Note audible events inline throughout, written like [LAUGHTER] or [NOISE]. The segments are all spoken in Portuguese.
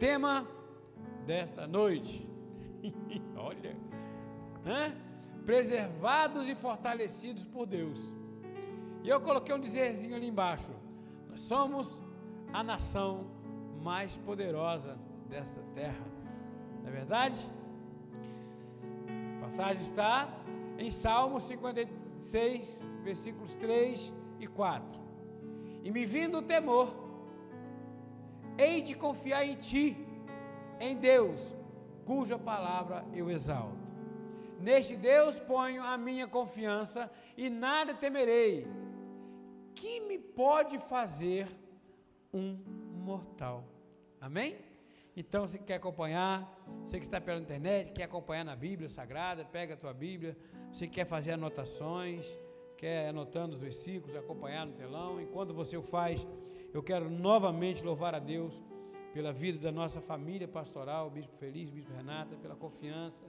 tema desta noite. [LAUGHS] Olha, né? preservados e fortalecidos por Deus. E eu coloquei um dizerzinho ali embaixo. Nós somos a nação mais poderosa desta terra. Não é verdade? A passagem está em Salmo 56, versículos 3 e 4. E me vindo o temor, hei de confiar em ti, em Deus, cuja palavra eu exalto. Neste Deus ponho a minha confiança e nada temerei. Que me pode fazer um mortal? Amém? Então, que quer acompanhar, você que está pela internet, quer acompanhar na Bíblia Sagrada, pega a tua Bíblia, você que quer fazer anotações, quer anotando os versículos, acompanhar no telão. Enquanto você o faz, eu quero novamente louvar a Deus pela vida da nossa família pastoral, Bispo Feliz, Bispo Renata, pela confiança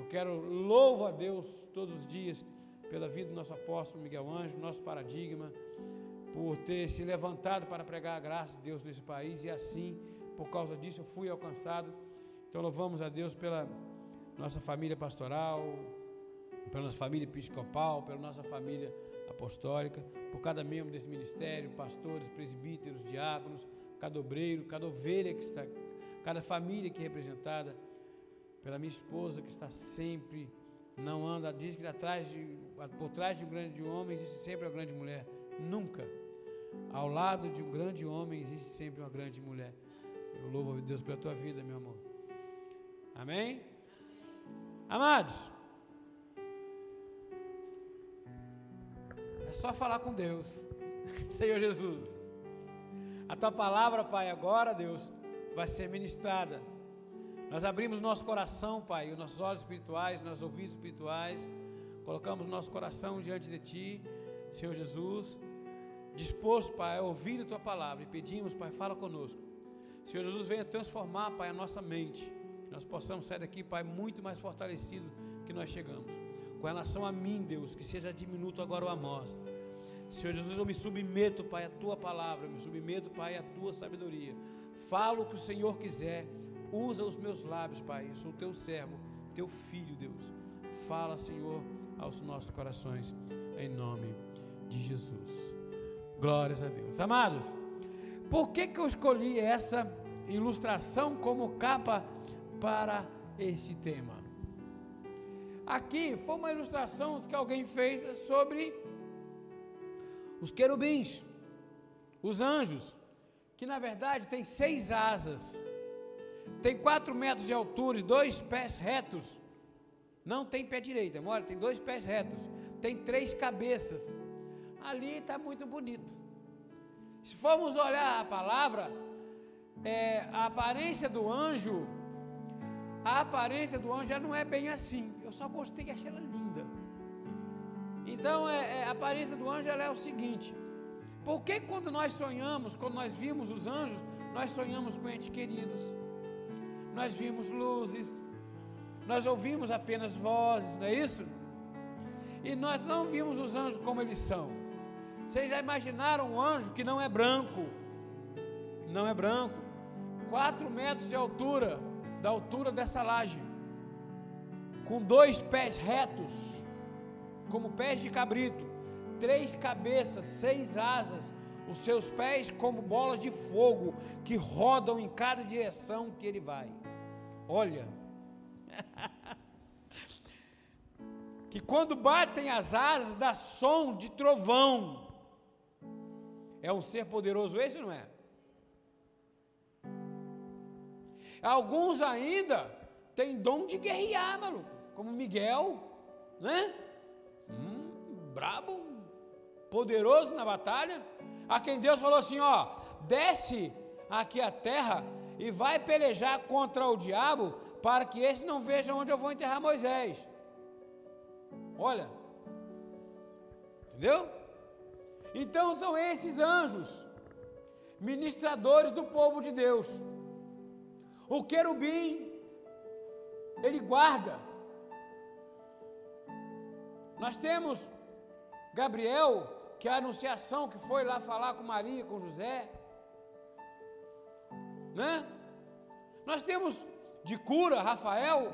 eu quero louvo a Deus todos os dias pela vida do nosso apóstolo Miguel Anjo, nosso paradigma, por ter se levantado para pregar a graça de Deus nesse país e assim, por causa disso, eu fui alcançado. Então louvamos a Deus pela nossa família pastoral, pela nossa família episcopal, pela nossa família apostólica, por cada membro desse ministério, pastores, presbíteros, diáconos, cada obreiro, cada ovelha que está, cada família que é representada pela minha esposa que está sempre, não anda, diz que atrás de, por trás de um grande homem existe sempre uma grande mulher. Nunca. Ao lado de um grande homem existe sempre uma grande mulher. Eu louvo a Deus pela tua vida, meu amor. Amém? Amados, é só falar com Deus, [LAUGHS] Senhor Jesus. A tua palavra, Pai, agora, Deus, vai ser ministrada nós abrimos nosso coração, Pai, os nossos olhos espirituais, nossos ouvidos espirituais, colocamos nosso coração diante de Ti, Senhor Jesus, disposto, Pai, a ouvir a Tua palavra e pedimos, Pai, fala conosco. Senhor Jesus, venha transformar, Pai, a nossa mente, que nós possamos sair daqui, Pai, muito mais fortalecido que nós chegamos. Com relação a mim, Deus, que seja diminuto agora o amor. Senhor Jesus, eu me submeto, Pai, à Tua palavra, eu me submeto, Pai, à Tua sabedoria. Falo o que o Senhor quiser Usa os meus lábios, Pai. Eu sou teu servo, teu filho, Deus. Fala, Senhor, aos nossos corações, em nome de Jesus. Glórias a Deus. Amados, por que, que eu escolhi essa ilustração como capa para esse tema? Aqui foi uma ilustração que alguém fez sobre os querubins, os anjos, que na verdade tem seis asas tem quatro metros de altura e dois pés retos. Não tem pé direito, amor, tem dois pés retos. Tem três cabeças. Ali está muito bonito. Se formos olhar a palavra, é, a aparência do anjo, a aparência do anjo já não é bem assim. Eu só gostei que achei ela linda. Então, é, é, a aparência do anjo é o seguinte: por que quando nós sonhamos, quando nós vimos os anjos, nós sonhamos com entes queridos? nós vimos luzes, nós ouvimos apenas vozes, não é isso? E nós não vimos os anjos como eles são. Vocês já imaginaram um anjo que não é branco? Não é branco. Quatro metros de altura, da altura dessa laje, com dois pés retos, como pés de cabrito, três cabeças, seis asas, os seus pés como bolas de fogo que rodam em cada direção que ele vai. Olha, [LAUGHS] que quando batem as asas dá som de trovão. É um ser poderoso esse, não é? Alguns ainda têm dom de guerrear, maluco, como Miguel, né? Hum, brabo, poderoso na batalha a quem Deus falou assim: ó, desce aqui a terra e vai pelejar contra o diabo, para que esse não veja onde eu vou enterrar Moisés. Olha, entendeu? Então são esses anjos, ministradores do povo de Deus. O querubim, ele guarda. Nós temos Gabriel, que a anunciação que foi lá falar com Maria, com José, né? Nós temos de cura, Rafael.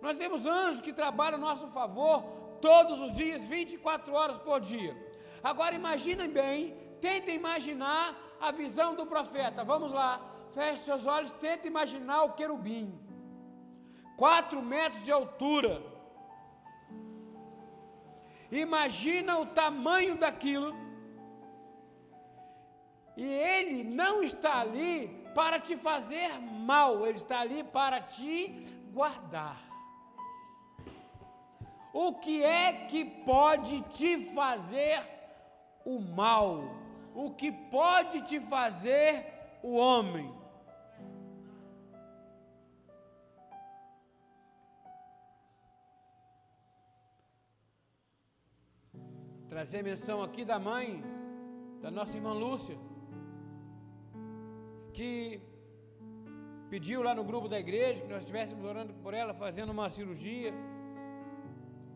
Nós temos anjos que trabalham a nosso favor todos os dias, 24 horas por dia. Agora imaginem bem, tentem imaginar a visão do profeta. Vamos lá, feche seus olhos, tenta imaginar o querubim. Quatro metros de altura. Imagina o tamanho daquilo. E ele não está ali para te fazer mal, ele está ali para te guardar. O que é que pode te fazer o mal? O que pode te fazer o homem? Trazer menção aqui da mãe, da nossa irmã Lúcia que pediu lá no grupo da igreja que nós estivéssemos orando por ela, fazendo uma cirurgia.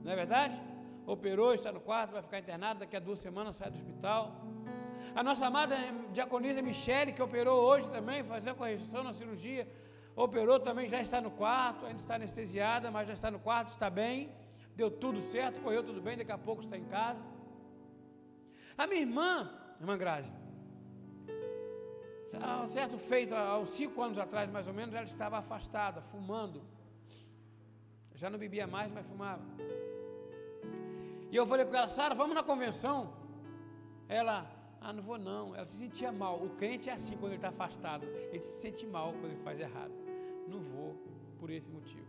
Não é verdade? Operou, está no quarto, vai ficar internado, daqui a duas semanas sai do hospital. A nossa amada diaconisa Michele, que operou hoje também, fazendo correção na cirurgia, operou também, já está no quarto, ainda está anestesiada, mas já está no quarto, está bem, deu tudo certo, correu tudo bem, daqui a pouco está em casa. A minha irmã, irmã Grazi, há um certo feito, há uns cinco anos atrás, mais ou menos, ela estava afastada, fumando. Já não bebia mais, mas fumava. E eu falei com ela, Sara, vamos na convenção. Ela, ah, não vou não. Ela se sentia mal. O crente é assim quando ele está afastado. Ele se sente mal quando ele faz errado. Não vou por esse motivo.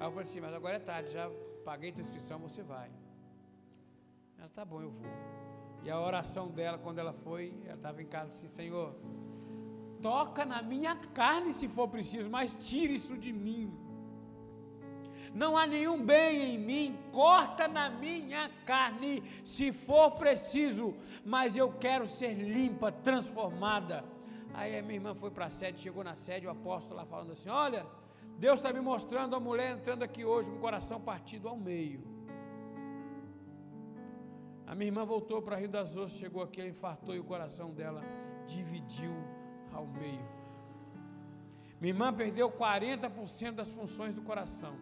Aí eu falei assim, mas agora é tarde, já paguei tua inscrição, você vai. Ela, tá bom, eu vou. E a oração dela, quando ela foi, ela estava em casa assim: Senhor, toca na minha carne se for preciso, mas tire isso de mim. Não há nenhum bem em mim, corta na minha carne se for preciso, mas eu quero ser limpa, transformada. Aí a minha irmã foi para a sede, chegou na sede, o apóstolo lá falando assim: Olha, Deus está me mostrando a mulher entrando aqui hoje com o coração partido ao meio. A minha irmã voltou para Rio das Ostras, chegou aqui, ela infartou e o coração dela dividiu ao meio. Minha irmã perdeu 40% das funções do coração.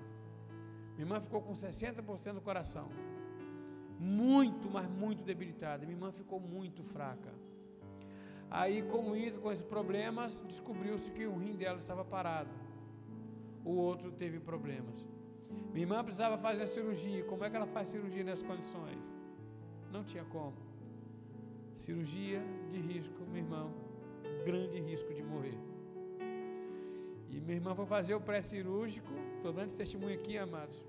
Minha irmã ficou com 60% do coração. Muito, mas muito debilitada. Minha irmã ficou muito fraca. Aí, com isso, com esses problemas, descobriu-se que o rim dela estava parado. O outro teve problemas. Minha irmã precisava fazer cirurgia. Como é que ela faz cirurgia nessas condições? Não tinha como. Cirurgia de risco, meu irmão, grande risco de morrer. E minha irmã foi fazer o pré-cirúrgico, estou dando esse testemunho aqui, amados,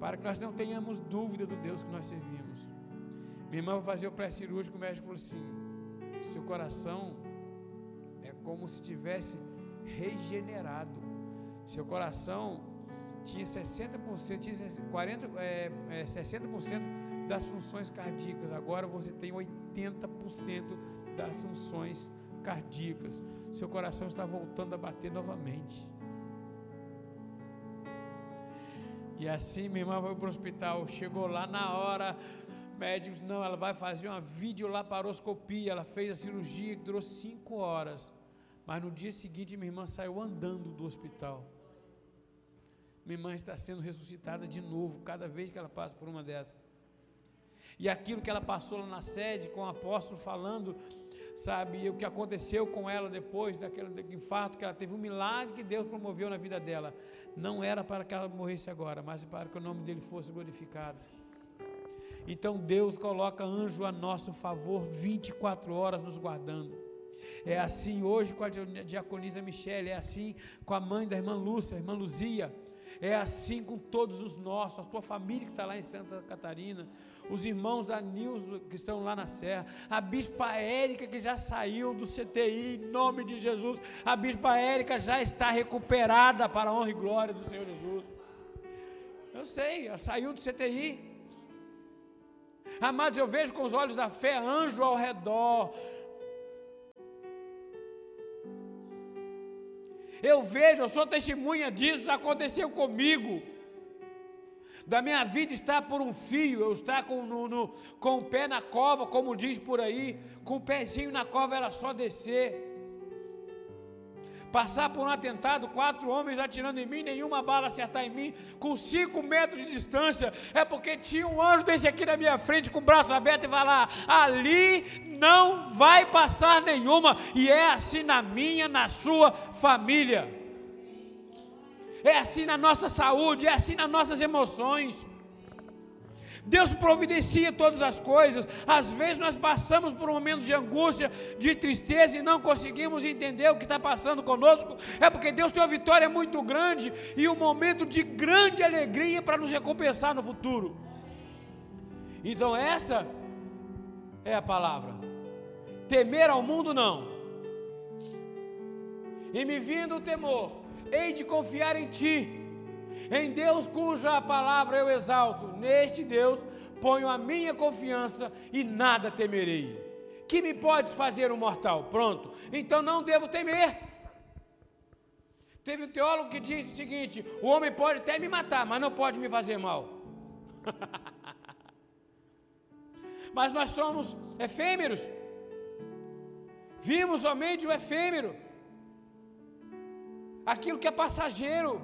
para que nós não tenhamos dúvida do Deus que nós servimos. Minha irmã foi fazer o pré-cirúrgico, o médico falou assim: seu coração é como se tivesse regenerado. Seu coração tinha 60%, tinha 40, é, é, 60% das funções cardíacas. Agora você tem 80% das funções cardíacas. Seu coração está voltando a bater novamente. E assim minha irmã foi para o hospital, chegou lá na hora, médicos, não, ela vai fazer uma videolaparoscopia, ela fez a cirurgia que durou cinco horas. Mas no dia seguinte minha irmã saiu andando do hospital. Minha irmã está sendo ressuscitada de novo, cada vez que ela passa por uma dessas. E aquilo que ela passou lá na sede com o apóstolo falando, sabe, o que aconteceu com ela depois daquele infarto que ela teve, um milagre que Deus promoveu na vida dela. Não era para que ela morresse agora, mas para que o nome dele fosse glorificado. Então Deus coloca anjo a nosso favor 24 horas nos guardando. É assim hoje com a diaconisa Michele, é assim com a mãe da irmã Lúcia, a irmã Luzia. É assim com todos os nossos, a tua família que está lá em Santa Catarina, os irmãos da Nilson que estão lá na Serra, a Bispa Érica que já saiu do CTI, em nome de Jesus, a Bispa Érica já está recuperada para a honra e glória do Senhor Jesus. Eu sei, ela saiu do CTI. Amados, eu vejo com os olhos da fé anjo ao redor. Eu vejo, eu sou testemunha disso, já aconteceu comigo da minha vida está por um fio, eu estar com, no, no, com o pé na cova, como diz por aí, com o pezinho na cova era só descer. passar por um atentado, quatro homens atirando em mim, nenhuma bala acertar em mim, com cinco metros de distância, é porque tinha um anjo desse aqui na minha frente, com o braço aberto e vai lá, ali não vai passar nenhuma, e é assim na minha, na sua família. É assim na nossa saúde, é assim nas nossas emoções. Deus providencia todas as coisas. Às vezes nós passamos por um momento de angústia, de tristeza e não conseguimos entender o que está passando conosco. É porque Deus tem uma vitória muito grande e um momento de grande alegria para nos recompensar no futuro. Então, essa é a palavra. Temer ao mundo, não. E me vindo o temor, hei de confiar em Ti em Deus cuja palavra eu exalto, neste Deus ponho a minha confiança e nada temerei. Que me pode fazer um mortal? Pronto, então não devo temer. Teve um teólogo que disse o seguinte: o homem pode até me matar, mas não pode me fazer mal. [LAUGHS] mas nós somos efêmeros. Vimos somente o efêmero, aquilo que é passageiro,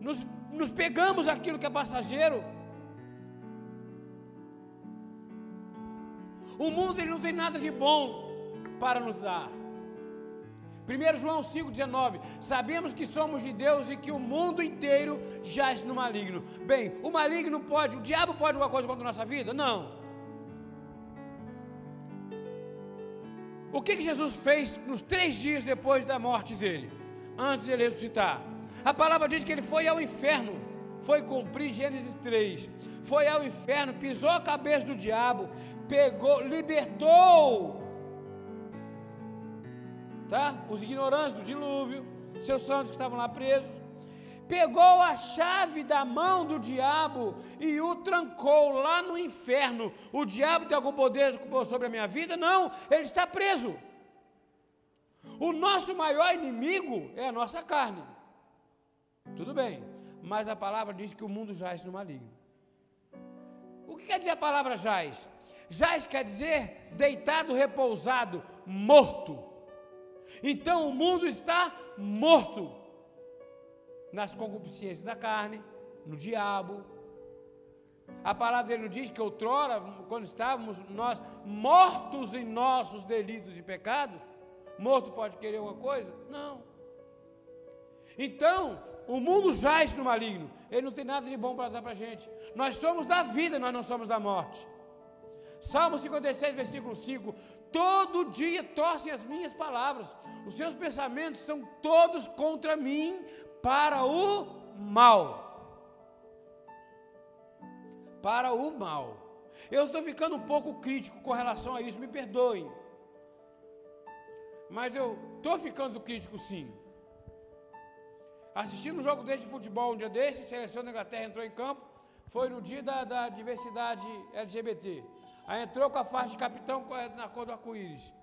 nos nos pegamos aquilo que é passageiro. O mundo ele não tem nada de bom para nos dar. 1 João 5,19: Sabemos que somos de Deus e que o mundo inteiro jaz no maligno. Bem, o maligno pode, o diabo pode alguma coisa contra a nossa vida? Não. O que, que Jesus fez nos três dias depois da morte dele, antes de ele ressuscitar? A palavra diz que ele foi ao inferno, foi cumprir Gênesis 3. Foi ao inferno, pisou a cabeça do diabo, pegou, libertou tá? Os ignorantes do dilúvio, seus santos que estavam lá presos, pegou a chave da mão do diabo e o trancou lá no inferno. O diabo tem algum poder sobre a minha vida? Não, ele está preso. O nosso maior inimigo é a nossa carne. Tudo bem, mas a palavra diz que o mundo jaz no maligno. O que quer dizer a palavra jaz? Jaz quer dizer deitado, repousado, morto. Então o mundo está morto nas concupiscências da carne, no diabo. A palavra dele diz que outrora, quando estávamos nós mortos em nossos delitos e pecados, morto pode querer uma coisa? Não. Então, o mundo jaz no maligno. Ele não tem nada de bom para dar para a gente. Nós somos da vida, nós não somos da morte. Salmo 56, versículo 5: Todo dia torcem as minhas palavras, os seus pensamentos são todos contra mim para o mal. Para o mal. Eu estou ficando um pouco crítico com relação a isso, me perdoem. Mas eu estou ficando crítico sim. Assistindo um jogo desse de futebol um dia desse, seleção da Inglaterra entrou em campo, foi no dia da, da diversidade LGBT. Aí entrou com a faixa de capitão na cor do arco-íris.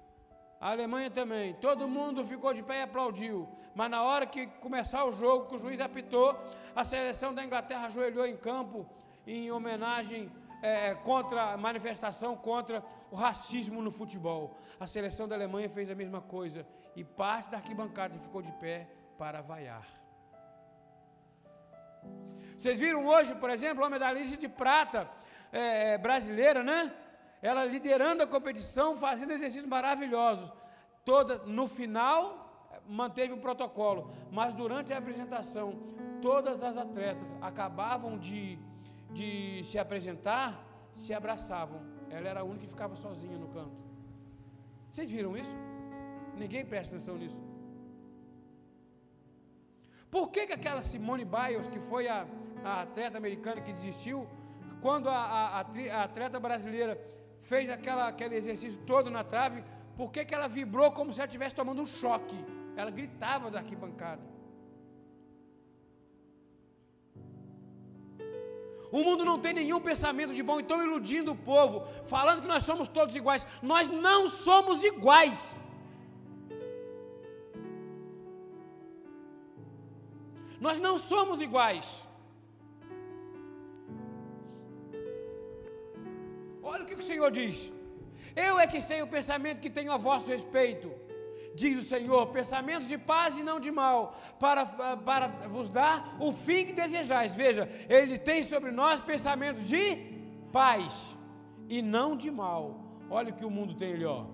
A Alemanha também. Todo mundo ficou de pé e aplaudiu. Mas na hora que começar o jogo, que o juiz apitou, a seleção da Inglaterra ajoelhou em campo em homenagem é, contra a manifestação contra o racismo no futebol. A seleção da Alemanha fez a mesma coisa e parte da arquibancada ficou de pé para vaiar. Vocês viram hoje, por exemplo, a medalhista de prata é, é, brasileira, né? Ela liderando a competição, fazendo exercícios maravilhosos. Toda, no final, manteve o protocolo, mas durante a apresentação, todas as atletas acabavam de, de se apresentar, se abraçavam. Ela era a única que ficava sozinha no canto. Vocês viram isso? Ninguém presta atenção nisso. Por que, que aquela Simone Biles, que foi a, a atleta americana que desistiu, quando a, a, a, atleta brasileira fez aquela, aquele exercício todo na trave, por que, que ela vibrou como se ela estivesse tomando um choque? Ela gritava da arquibancada. O mundo não tem nenhum pensamento de bom, então iludindo o povo, falando que nós somos todos iguais. Nós não somos iguais. Nós não somos iguais. Olha o que o Senhor diz. Eu é que sei o pensamento que tenho a vosso respeito. Diz o Senhor, pensamentos de paz e não de mal, para, para vos dar o fim que desejais. Veja, Ele tem sobre nós pensamentos de paz e não de mal. Olha o que o mundo tem ali, ó.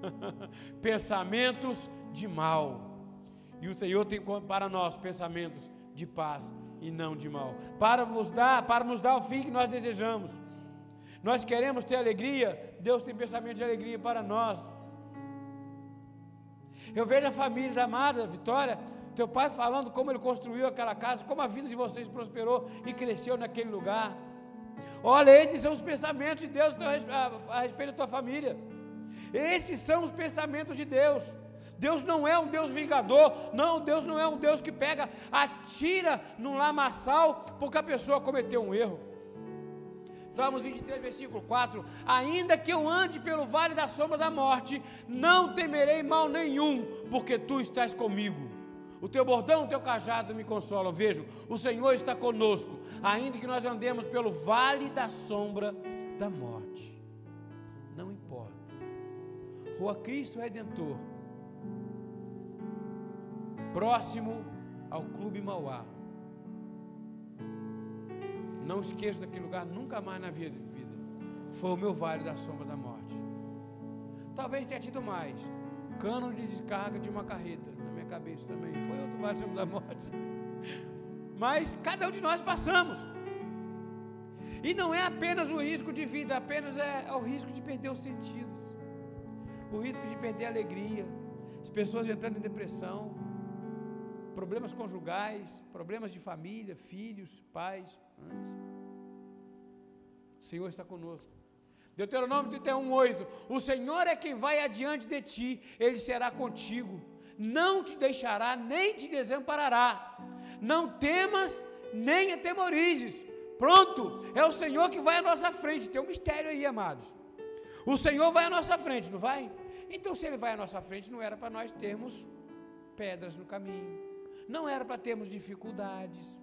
[LAUGHS] pensamentos de mal. E o Senhor tem para nós pensamentos de paz e não de mal. Para nos dar, para nos dar o fim que nós desejamos. Nós queremos ter alegria, Deus tem pensamento de alegria para nós. Eu vejo a família da amada Vitória, teu pai falando como ele construiu aquela casa, como a vida de vocês prosperou e cresceu naquele lugar. Olha, esses são os pensamentos de Deus a respeito da tua família. Esses são os pensamentos de Deus. Deus não é um Deus vingador, não, Deus não é um Deus que pega, atira num lamaçal porque a pessoa cometeu um erro. Salmos 23, versículo 4: Ainda que eu ande pelo vale da sombra da morte, não temerei mal nenhum, porque tu estás comigo. O teu bordão, o teu cajado me consolam. Vejo, o Senhor está conosco, ainda que nós andemos pelo vale da sombra da morte. Não importa. Rua Cristo Redentor, próximo ao Clube Mauá. Não esqueço daquele lugar nunca mais na vida. Foi o meu vale da sombra da morte. Talvez tenha tido mais. Cano de descarga de uma carreta na minha cabeça também. Foi outro vale da sombra da morte. Mas cada um de nós passamos. E não é apenas o risco de vida, apenas é, é o risco de perder os sentidos. O risco de perder a alegria. As pessoas entrando em depressão. Problemas conjugais, problemas de família, filhos, pais O Senhor está conosco. Deuteronômio 31, 8. O Senhor é quem vai adiante de ti, Ele será contigo, não te deixará, nem te desamparará. Não temas, nem atemorizes. Pronto, é o Senhor que vai à nossa frente. Tem um mistério aí, amados. O Senhor vai à nossa frente, não vai? Então, se Ele vai à nossa frente, não era para nós termos pedras no caminho, não era para termos dificuldades,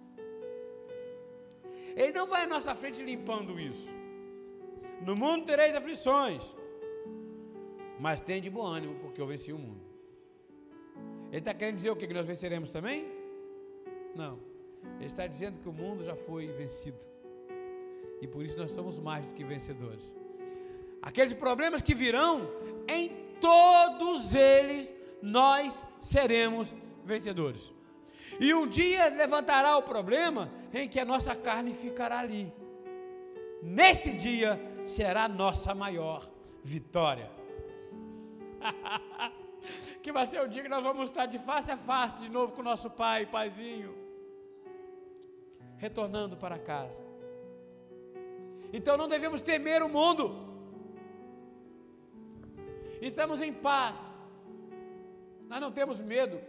ele não vai à nossa frente limpando isso. No mundo tereis aflições, mas tem de bom ânimo, porque eu venci o mundo. Ele está querendo dizer o que? Que nós venceremos também? Não. Ele está dizendo que o mundo já foi vencido. E por isso nós somos mais do que vencedores. Aqueles problemas que virão, em todos eles nós seremos vencedores. E um dia levantará o problema em que a nossa carne ficará ali. Nesse dia será a nossa maior vitória. [LAUGHS] que vai ser o dia que nós vamos estar de face a face de novo com nosso pai, paizinho, retornando para casa. Então não devemos temer o mundo. Estamos em paz. Nós não temos medo.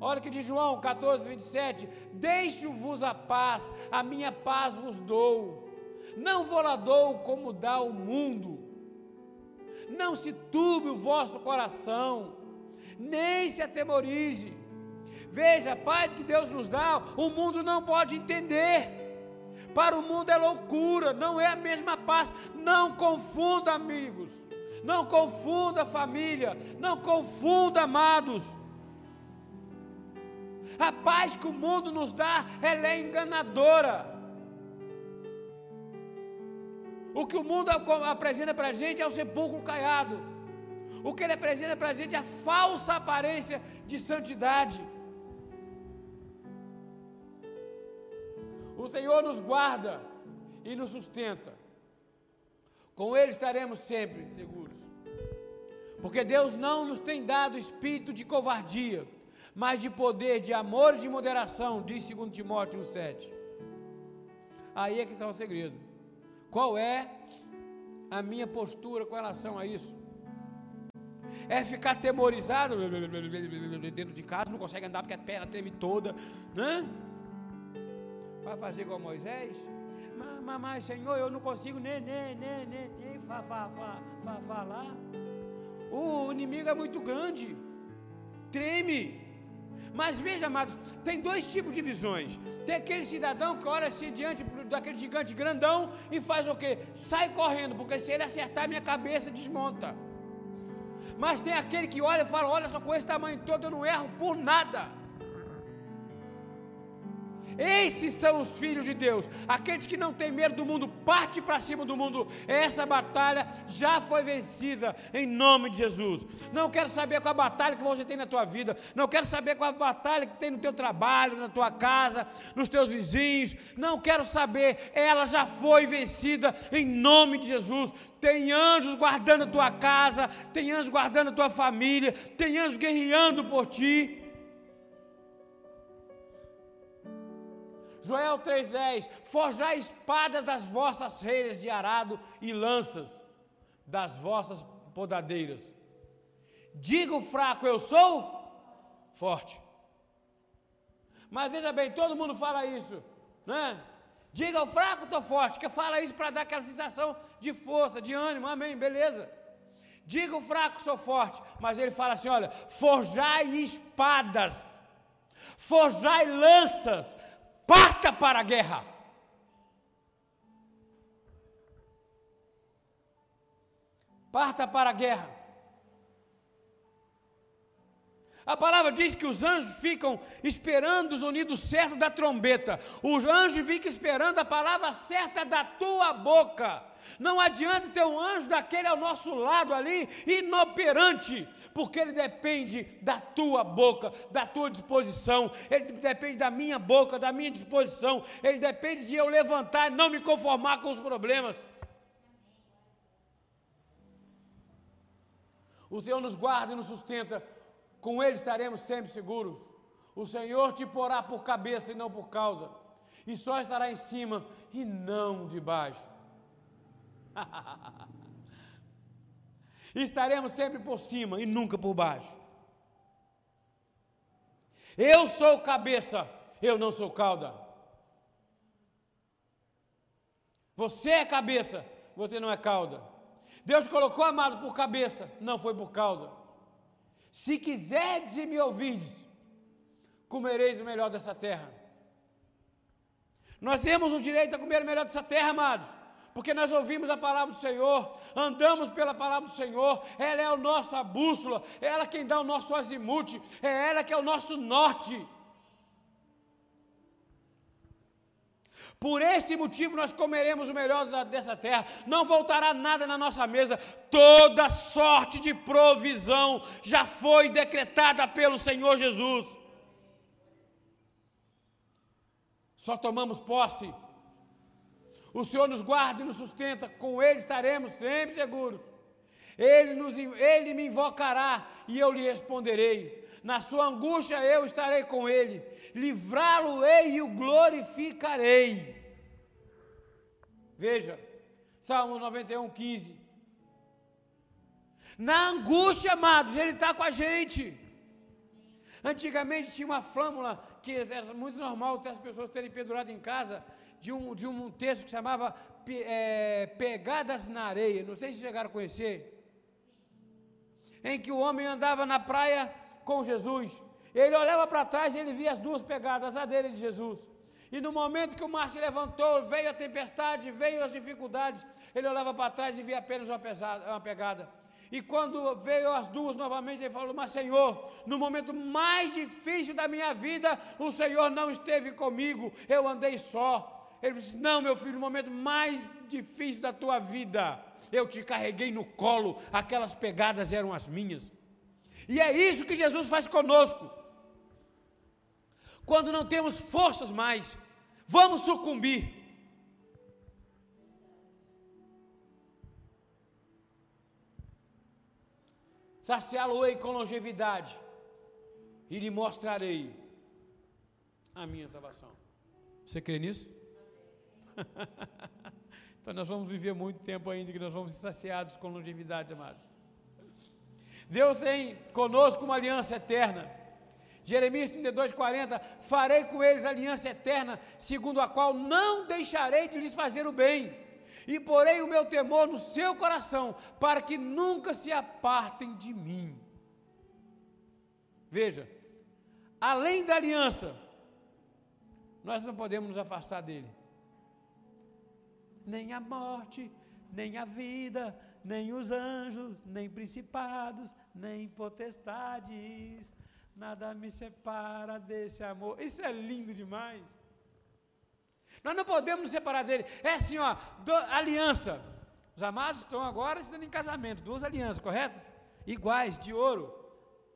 Olha que de João 14, 27. Deixo-vos a paz, a minha paz vos dou. Não vou lá dou como dá o mundo. Não se turbe o vosso coração, nem se atemorize. Veja, a paz que Deus nos dá, o mundo não pode entender. Para o mundo é loucura, não é a mesma paz. Não confunda, amigos. Não confunda, família. Não confunda, amados. A paz que o mundo nos dá, ela é enganadora. O que o mundo apresenta para a gente é o sepulcro caiado. O que ele apresenta para a gente é a falsa aparência de santidade. O Senhor nos guarda e nos sustenta. Com Ele estaremos sempre seguros. Porque Deus não nos tem dado espírito de covardia, mas de poder, de amor e de moderação, diz 2 Timóteo 1,7. Aí é que está o segredo. Qual é a minha postura com relação a isso? É ficar temorizado dentro de casa, não consegue andar porque a perna treme toda, né? Vai fazer igual Moisés? Mamãe, Senhor, eu não consigo nem, nem, nem, nem, nem falar. O inimigo é muito grande, treme. Mas veja, amados, tem dois tipos de visões. Tem aquele cidadão que olha assim diante daquele gigante grandão e faz o quê? Sai correndo, porque se ele acertar minha cabeça, desmonta. Mas tem aquele que olha e fala: Olha só, com esse tamanho todo eu não erro por nada. Esses são os filhos de Deus, aqueles que não têm medo do mundo, parte para cima do mundo. Essa batalha já foi vencida em nome de Jesus. Não quero saber qual a batalha que você tem na tua vida, não quero saber qual a batalha que tem no teu trabalho, na tua casa, nos teus vizinhos. Não quero saber, ela já foi vencida em nome de Jesus. Tem anjos guardando a tua casa, tem anjos guardando a tua família, tem anjos guerreando por ti. Joel 3,10: Forjai espadas das vossas reiras de arado e lanças das vossas podadeiras. Diga o fraco, eu sou forte. Mas veja bem, todo mundo fala isso, né? Diga ao fraco, estou forte, que fala isso para dar aquela sensação de força, de ânimo, amém, beleza. Diga o fraco, sou forte, mas ele fala assim: olha, forjai espadas, forjai lanças, parta para a guerra. Parta para a guerra. A palavra diz que os anjos ficam esperando os unidos certos da trombeta. Os anjos ficam esperando a palavra certa da tua boca. Não adianta ter um anjo daquele ao nosso lado ali, inoperante, porque ele depende da tua boca, da tua disposição, ele depende da minha boca, da minha disposição, ele depende de eu levantar e não me conformar com os problemas. O Senhor nos guarda e nos sustenta com Ele estaremos sempre seguros. O Senhor te porá por cabeça e não por causa, e só estará em cima e não debaixo. [LAUGHS] estaremos sempre por cima e nunca por baixo. Eu sou cabeça, eu não sou cauda. Você é cabeça, você não é cauda. Deus colocou amado por cabeça, não foi por cauda. Se quiserdes e me ouvirdes, comereis o melhor dessa terra. Nós temos o direito a comer o melhor dessa terra, amados, porque nós ouvimos a palavra do Senhor, andamos pela palavra do Senhor, ela é a nossa bússola, é ela quem dá o nosso azimute, é ela que é o nosso norte. Por esse motivo nós comeremos o melhor dessa terra, não voltará nada na nossa mesa, toda sorte de provisão já foi decretada pelo Senhor Jesus. Só tomamos posse. O Senhor nos guarda e nos sustenta, com Ele estaremos sempre seguros. Ele, nos, ele me invocará e eu lhe responderei. Na sua angústia eu estarei com ele, livrá-lo-ei e o glorificarei. Veja, Salmo 91, 15. Na angústia, amados, Ele está com a gente. Antigamente tinha uma flâmula que era muito normal as pessoas terem pendurado em casa, de um, de um texto que chamava é, Pegadas na Areia. Não sei se chegaram a conhecer. Em que o homem andava na praia com Jesus. Ele olhava para trás e ele via as duas pegadas, a dele e de Jesus. E no momento que o mar se levantou, veio a tempestade, veio as dificuldades, ele olhava para trás e via apenas uma, pesada, uma pegada. E quando veio as duas novamente, ele falou: Mas Senhor, no momento mais difícil da minha vida, o Senhor não esteve comigo, eu andei só. Ele disse: Não, meu filho, no momento mais difícil da tua vida, eu te carreguei no colo, aquelas pegadas eram as minhas. E é isso que Jesus faz conosco quando não temos forças mais, vamos sucumbir. Saciá-lo-ei com longevidade e lhe mostrarei a minha salvação. Você crê nisso? [LAUGHS] então nós vamos viver muito tempo ainda que nós vamos ser saciados com longevidade, amados. Deus tem conosco uma aliança eterna. Jeremias 32, 40, farei com eles aliança eterna, segundo a qual não deixarei de lhes fazer o bem, e porei o meu temor no seu coração, para que nunca se apartem de mim. Veja, além da aliança, nós não podemos nos afastar dele. Nem a morte nem a vida, nem os anjos, nem principados, nem potestades, nada me separa desse amor. Isso é lindo demais. Nós não podemos nos separar dele. É assim, ó, do, aliança. Os amados estão agora estando em casamento, duas alianças, correto? Iguais, de ouro.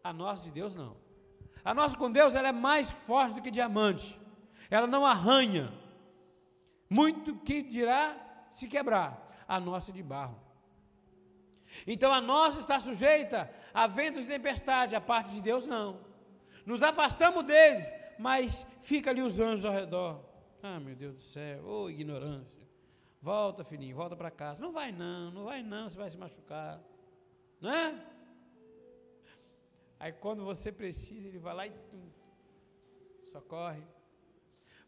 A nossa de Deus não. A nossa com Deus ela é mais forte do que diamante. Ela não arranha. Muito que dirá se quebrar. A nossa de barro. Então a nossa está sujeita a ventos e tempestade, a parte de Deus não. Nos afastamos dele, mas fica ali os anjos ao redor. Ah, meu Deus do céu, ô oh, ignorância. Volta, filhinho, volta para casa. Não vai não, não vai não, você vai se machucar. Não é? Aí quando você precisa, ele vai lá e tum, socorre.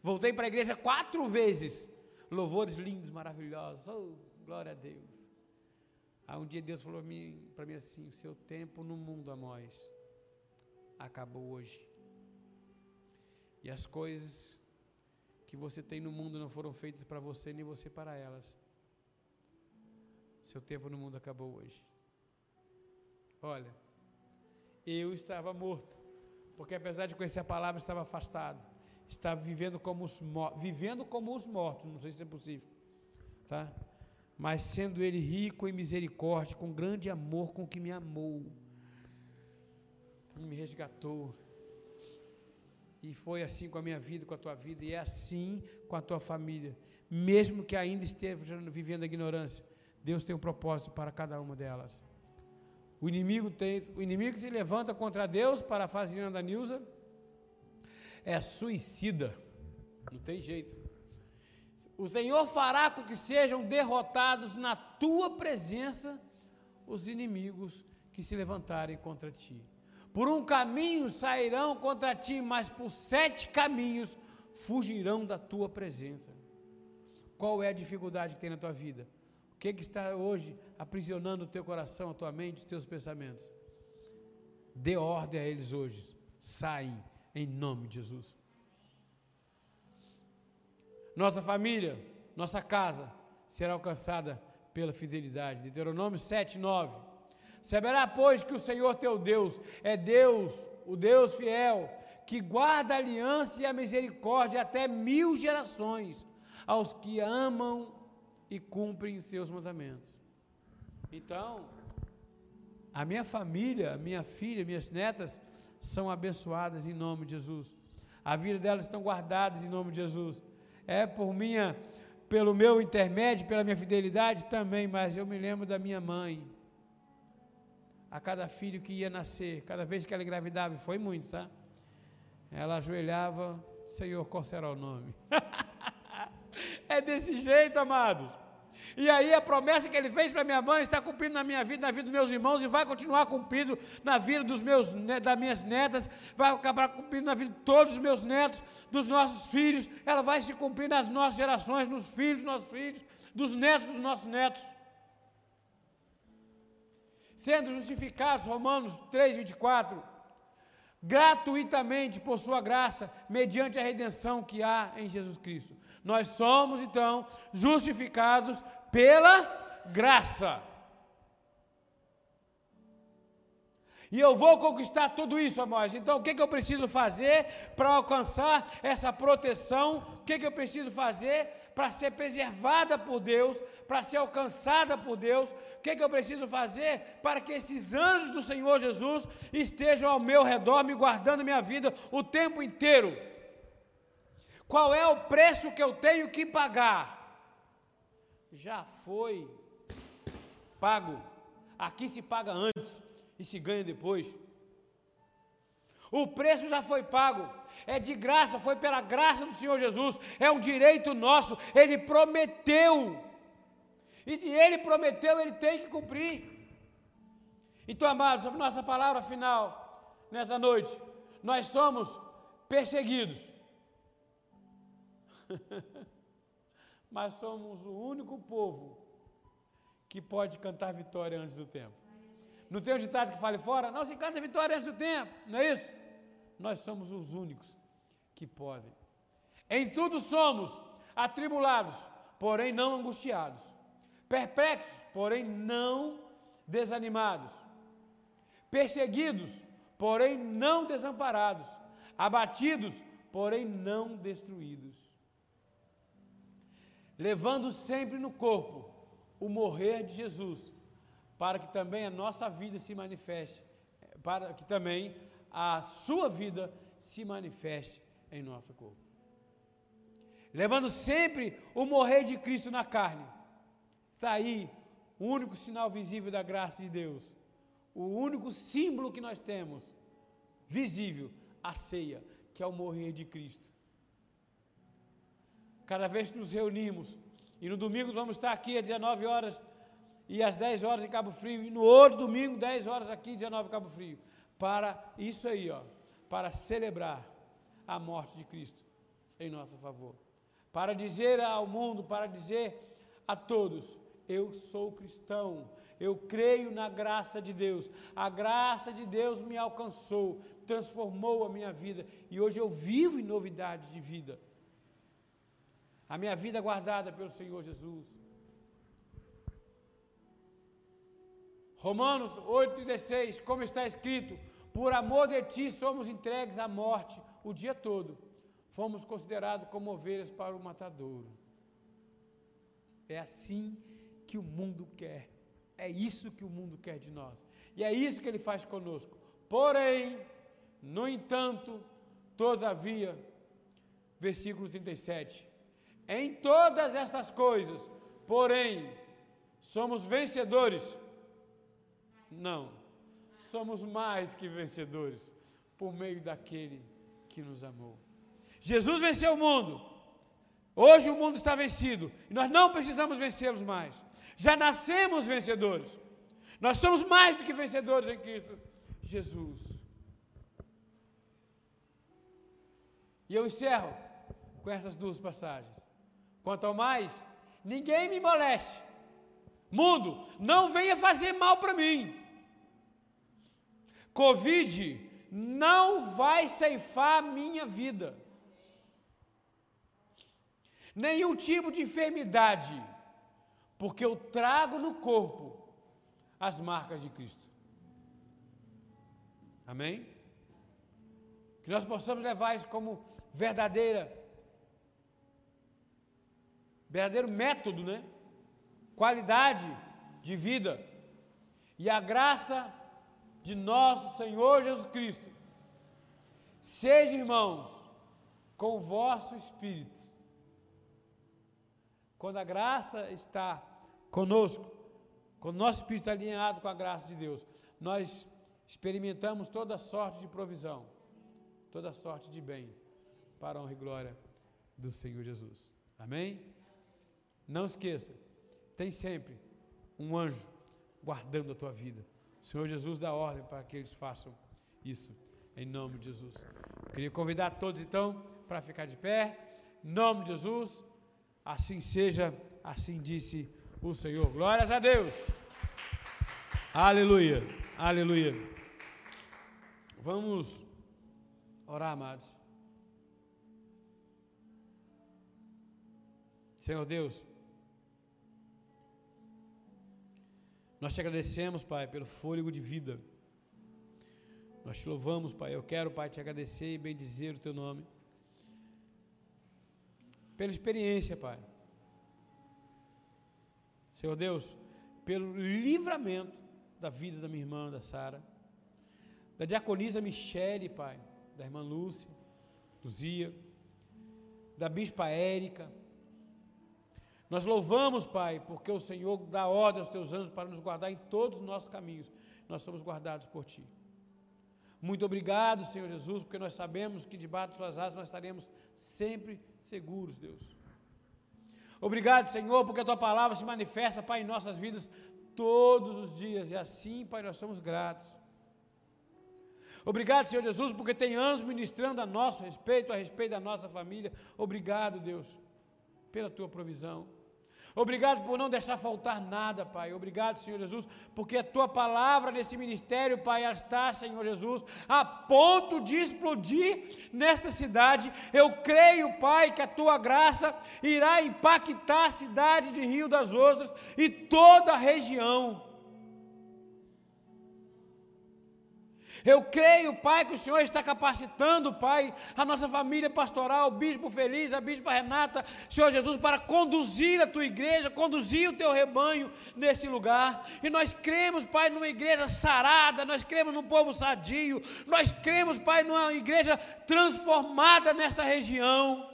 Voltei para a igreja quatro vezes. Louvores lindos, maravilhosos. Oh, glória a Deus. Aí um dia Deus falou para mim assim: o seu tempo no mundo, Amós, acabou hoje. E as coisas que você tem no mundo não foram feitas para você, nem você para elas. Seu tempo no mundo acabou hoje. Olha, eu estava morto, porque apesar de conhecer a palavra, estava afastado. Estava vivendo como os, vivendo como os mortos, não sei se é possível. Tá? Mas sendo ele rico em misericórdia, com grande amor com que me amou, me resgatou. E foi assim com a minha vida, com a tua vida, e é assim com a tua família. Mesmo que ainda esteja vivendo a ignorância, Deus tem um propósito para cada uma delas. O inimigo tem, o inimigo que se levanta contra Deus, para a fazenda da Nilza, é suicida. Não tem jeito. O Senhor fará com que sejam derrotados na tua presença os inimigos que se levantarem contra ti. Por um caminho sairão contra ti, mas por sete caminhos fugirão da tua presença. Qual é a dificuldade que tem na tua vida? que, que está hoje aprisionando o teu coração, a tua mente, os teus pensamentos? Dê ordem a eles hoje. Saem em nome de Jesus. Nossa família, nossa casa será alcançada pela fidelidade. Deuteronômio 7, 9. Saberá, pois, que o Senhor teu Deus é Deus, o Deus fiel, que guarda a aliança e a misericórdia até mil gerações aos que amam e cumprem os seus mandamentos. Então, a minha família, minha filha, minhas netas são abençoadas em nome de Jesus. A vida delas estão guardadas em nome de Jesus. É por minha, pelo meu intermédio, pela minha fidelidade também, mas eu me lembro da minha mãe. A cada filho que ia nascer, cada vez que ela engravidava, foi muito, tá? Ela ajoelhava, Senhor, qual será o nome? [LAUGHS] é desse jeito, amados. E aí a promessa que ele fez para minha mãe está cumprindo na minha vida, na vida dos meus irmãos e vai continuar cumprindo na vida dos meus, das minhas netas, vai acabar cumprindo na vida de todos os meus netos, dos nossos filhos, ela vai se cumprir nas nossas gerações, nos filhos dos nossos filhos, dos netos dos nossos netos. Sendo justificados, Romanos 3, 24, gratuitamente por sua graça, mediante a redenção que há em Jesus Cristo. Nós somos então justificados pela graça. E eu vou conquistar tudo isso, amados. Então, o que, que eu preciso fazer para alcançar essa proteção? O que, que eu preciso fazer para ser preservada por Deus, para ser alcançada por Deus? O que, que eu preciso fazer para que esses anjos do Senhor Jesus estejam ao meu redor, me guardando minha vida o tempo inteiro? Qual é o preço que eu tenho que pagar? Já foi pago. Aqui se paga antes e se ganha depois. O preço já foi pago, é de graça, foi pela graça do Senhor Jesus, é um direito nosso, Ele prometeu. E se Ele prometeu, Ele tem que cumprir. Então, amados, a nossa palavra final nessa noite, nós somos perseguidos. [LAUGHS] mas somos o único povo que pode cantar vitória antes do tempo. Não tem um ditado que fale fora? Não se canta vitória antes do tempo, não é isso? Nós somos os únicos que podem. Em tudo somos atribulados, porém não angustiados, perplexos, porém não desanimados, perseguidos, porém não desamparados, abatidos, porém não destruídos, levando sempre no corpo o morrer de Jesus, para que também a nossa vida se manifeste, para que também a sua vida se manifeste em nosso corpo. Levando sempre o morrer de Cristo na carne. Está aí o único sinal visível da graça de Deus. O único símbolo que nós temos visível, a ceia, que é o morrer de Cristo. Cada vez que nos reunimos, e no domingo vamos estar aqui às 19 horas e às 10 horas em Cabo Frio, e no outro domingo, 10 horas aqui, 19 em Cabo Frio, para isso aí, ó, para celebrar a morte de Cristo em nosso favor. Para dizer ao mundo, para dizer a todos: eu sou cristão, eu creio na graça de Deus. A graça de Deus me alcançou, transformou a minha vida e hoje eu vivo em novidade de vida. A minha vida guardada pelo Senhor Jesus. Romanos 8,16, como está escrito: Por amor de ti somos entregues à morte o dia todo. Fomos considerados como ovelhas para o matadouro. É assim que o mundo quer. É isso que o mundo quer de nós. E é isso que ele faz conosco. Porém, no entanto, todavia, versículo 37. Em todas estas coisas, porém, somos vencedores? Não. Somos mais que vencedores por meio daquele que nos amou. Jesus venceu o mundo. Hoje o mundo está vencido e nós não precisamos vencê-los mais. Já nascemos vencedores. Nós somos mais do que vencedores em Cristo Jesus. E eu encerro com essas duas passagens. Quanto ao mais, ninguém me moleste. Mundo, não venha fazer mal para mim. Covid não vai ceifar minha vida. Nenhum tipo de enfermidade porque eu trago no corpo as marcas de Cristo. Amém? Que nós possamos levar isso como verdadeira, verdadeiro método, né? Qualidade de vida. E a graça de nosso Senhor Jesus Cristo seja, irmãos, com o vosso espírito. Quando a graça está conosco, quando nosso espírito está alinhado com a graça de Deus, nós experimentamos toda sorte de provisão, toda sorte de bem, para a honra e glória do Senhor Jesus. Amém? Não esqueça, tem sempre um anjo guardando a tua vida. O Senhor Jesus dá ordem para que eles façam isso, em nome de Jesus. queria convidar todos então para ficar de pé, em nome de Jesus, assim seja, assim disse o Senhor. Glórias a Deus. Aleluia. Aleluia. Vamos orar, amados. Senhor Deus, nós te agradecemos, Pai, pelo fôlego de vida. Nós te louvamos, Pai. Eu quero, Pai, te agradecer e bendizer o teu nome. Pela experiência, Pai Senhor Deus, pelo livramento da vida da minha irmã, da Sara, da diaconisa Michele, Pai, da irmã Lúcia, Luzia, da bispa Érica. Nós louvamos, Pai, porque o Senhor dá ordem aos teus anjos para nos guardar em todos os nossos caminhos. Nós somos guardados por Ti. Muito obrigado, Senhor Jesus, porque nós sabemos que debaixo de Suas asas nós estaremos sempre seguros, Deus. Obrigado, Senhor, porque a tua palavra se manifesta, Pai, em nossas vidas todos os dias. E assim, Pai, nós somos gratos. Obrigado, Senhor Jesus, porque tem anjos ministrando a nosso respeito, a respeito da nossa família. Obrigado, Deus, pela tua provisão. Obrigado por não deixar faltar nada, Pai. Obrigado, Senhor Jesus, porque a tua palavra nesse ministério, Pai, está, Senhor Jesus, a ponto de explodir nesta cidade. Eu creio, Pai, que a tua graça irá impactar a cidade de Rio das Ostras e toda a região. Eu creio, Pai, que o Senhor está capacitando, Pai, a nossa família pastoral, o bispo feliz, a bispa Renata, Senhor Jesus, para conduzir a tua igreja, conduzir o teu rebanho nesse lugar. E nós cremos, Pai, numa igreja sarada, nós cremos num povo sadio, nós cremos, Pai, numa igreja transformada nesta região.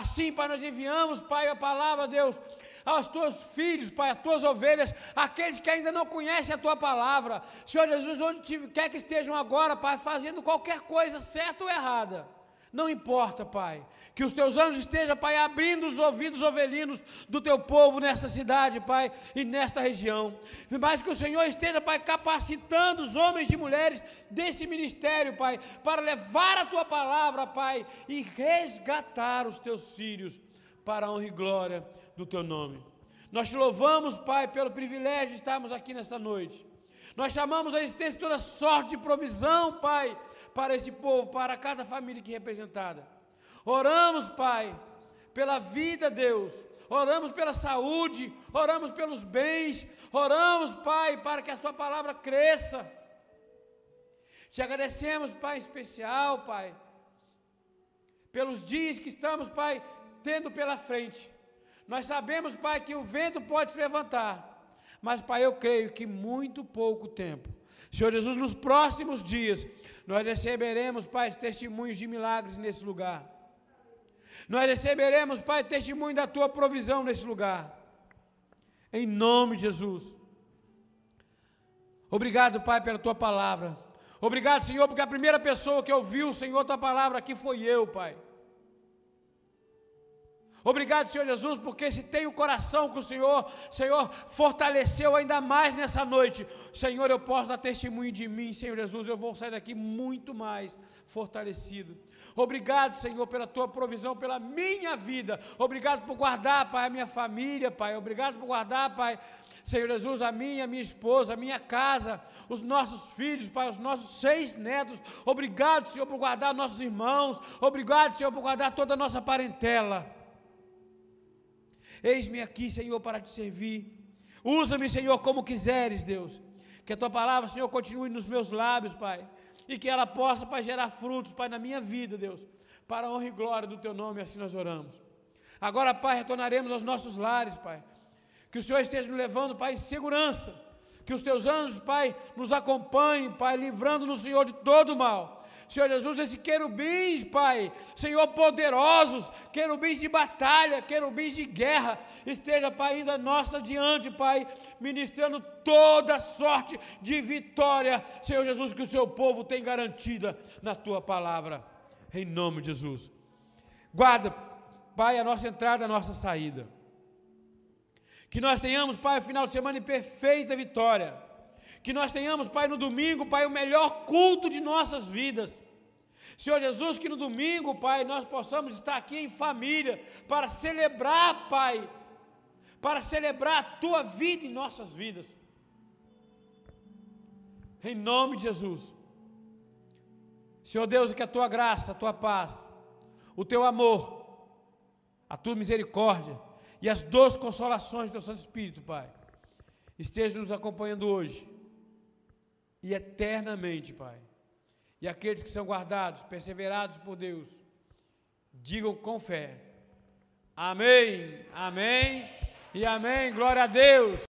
Assim, Pai, nós enviamos, Pai, a palavra, Deus, aos teus filhos, Pai, às tuas ovelhas, aqueles que ainda não conhecem a tua palavra. Senhor Jesus, onde quer que estejam agora, Pai, fazendo qualquer coisa certa ou errada. Não importa, Pai. Que os teus anjos estejam, Pai, abrindo os ouvidos ovelinos do teu povo nessa cidade, Pai, e nesta região. Mas que o Senhor esteja, Pai, capacitando os homens e mulheres desse ministério, Pai, para levar a tua palavra, Pai, e resgatar os teus filhos para a honra e glória do teu nome. Nós te louvamos, Pai, pelo privilégio de estarmos aqui nessa noite. Nós chamamos a existência toda sorte de provisão, Pai, para esse povo, para cada família aqui representada. Oramos, Pai, pela vida, Deus. Oramos pela saúde, oramos pelos bens, oramos, Pai, para que a Sua palavra cresça. Te agradecemos, Pai, em especial, Pai, pelos dias que estamos, Pai, tendo pela frente. Nós sabemos, Pai, que o vento pode se levantar, mas, Pai, eu creio que muito pouco tempo. Senhor Jesus, nos próximos dias, nós receberemos, Pai, testemunhos de milagres nesse lugar. Nós receberemos, Pai, testemunho da tua provisão nesse lugar. Em nome de Jesus. Obrigado, Pai, pela tua palavra. Obrigado, Senhor, porque a primeira pessoa que ouviu, Senhor, tua palavra aqui foi eu, Pai. Obrigado, Senhor Jesus, porque se tem o coração que o Senhor, Senhor, fortaleceu ainda mais nessa noite, Senhor, eu posso dar testemunho de mim, Senhor Jesus, eu vou sair daqui muito mais fortalecido. Obrigado, Senhor, pela tua provisão, pela minha vida. Obrigado por guardar, Pai, a minha família, Pai. Obrigado por guardar, Pai, Senhor Jesus, a minha, a minha esposa, a minha casa, os nossos filhos, Pai, os nossos seis netos. Obrigado, Senhor, por guardar nossos irmãos. Obrigado, Senhor, por guardar toda a nossa parentela. Eis-me aqui, Senhor, para te servir. Usa-me, Senhor, como quiseres, Deus. Que a tua palavra, Senhor, continue nos meus lábios, Pai. E que ela possa, Pai, gerar frutos, Pai, na minha vida, Deus. Para a honra e glória do teu nome, assim nós oramos. Agora, Pai, retornaremos aos nossos lares, Pai. Que o Senhor esteja nos levando, Pai, em segurança. Que os teus anjos, Pai, nos acompanhem, Pai, livrando-nos, Senhor, de todo mal Senhor Jesus, esses querubins, Pai, Senhor, poderosos, querubins de batalha, querubins de guerra, esteja, Pai, ainda nossa diante, Pai, ministrando toda sorte de vitória, Senhor Jesus, que o seu povo tem garantida na tua palavra, em nome de Jesus. Guarda, Pai, a nossa entrada, a nossa saída. Que nós tenhamos, Pai, final de semana em perfeita vitória que nós tenhamos, Pai, no domingo, Pai, o melhor culto de nossas vidas. Senhor Jesus, que no domingo, Pai, nós possamos estar aqui em família para celebrar, Pai, para celebrar a tua vida em nossas vidas. Em nome de Jesus. Senhor Deus, que a tua graça, a tua paz, o teu amor, a tua misericórdia e as duas consolações do teu Santo Espírito, Pai, estejam nos acompanhando hoje e eternamente, Pai. E aqueles que são guardados, perseverados por Deus, digam com fé: Amém, Amém e Amém. Glória a Deus.